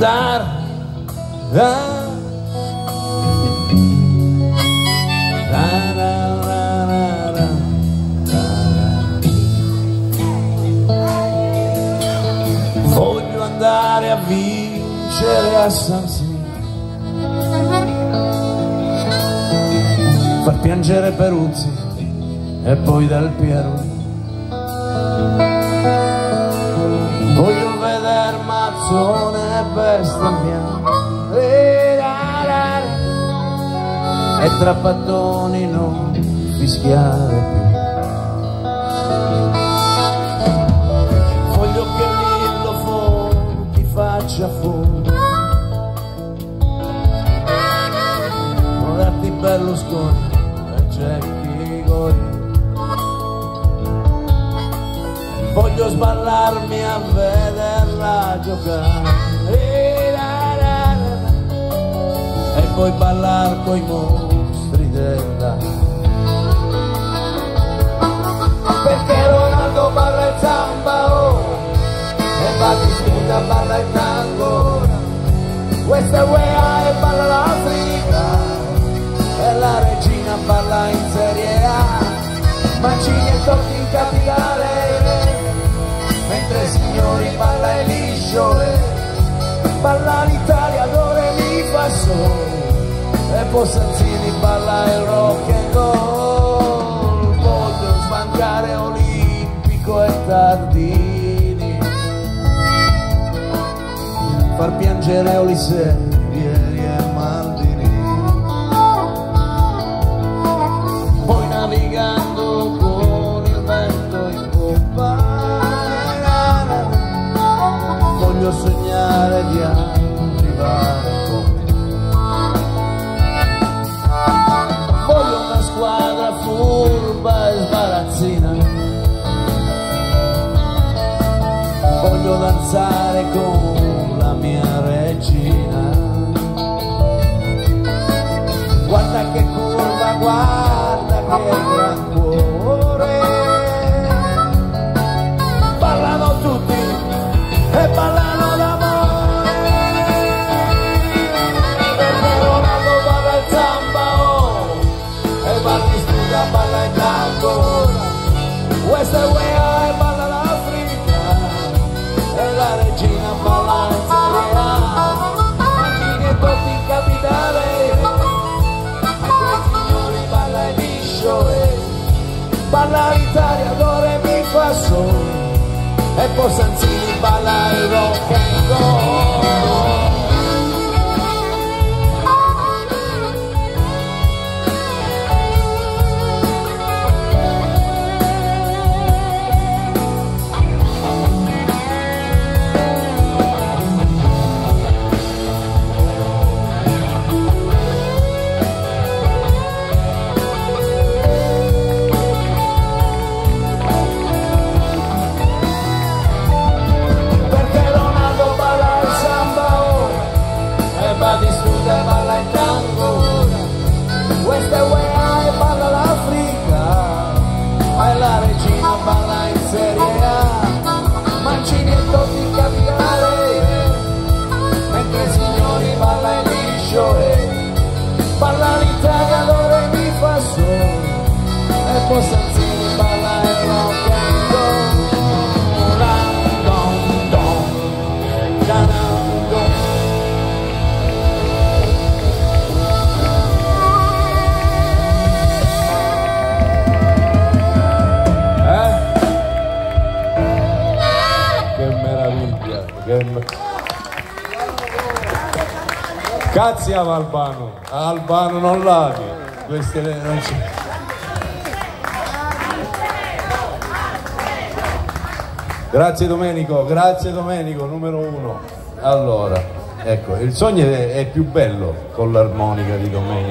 ra, ra, Voglio andare a vincere a San Siro. Far piangere Peruzzi e poi Del Piero. Voglio vedere Mazzone e bestemmiare e trappattoni non fischiare più. Voglio che Lillo Fonti faccia fuori. Moratti Berlusconi e Cecchi Gori voglio sballarmi a vederla giocare. E poi ballar coi mostri della perché Ronaldo balla il samba oh, e Battistuta balla il tango questa è mentre signori balla e liscio balla l'Italia dove mi fa solo e poi Sanzini balla il rock and roll. Voglio smancare Olimpico e Tardini. Far piangere Olise Vieri voglio sognare di arrivare con te voglio una squadra furba e sbarazzina. Voglio danzare con e liscio e balla l'Italia dove mi fa solo e poi Sanzini dun. Dun, dun, dun. Eh? Che meraviglia, che me- Cazzi a Albano, Albano non lavi, queste non c'è. Grazie Domenico, grazie Domenico, numero uno. Allora, ecco, il sogno è più bello con l'armonica di Domenico.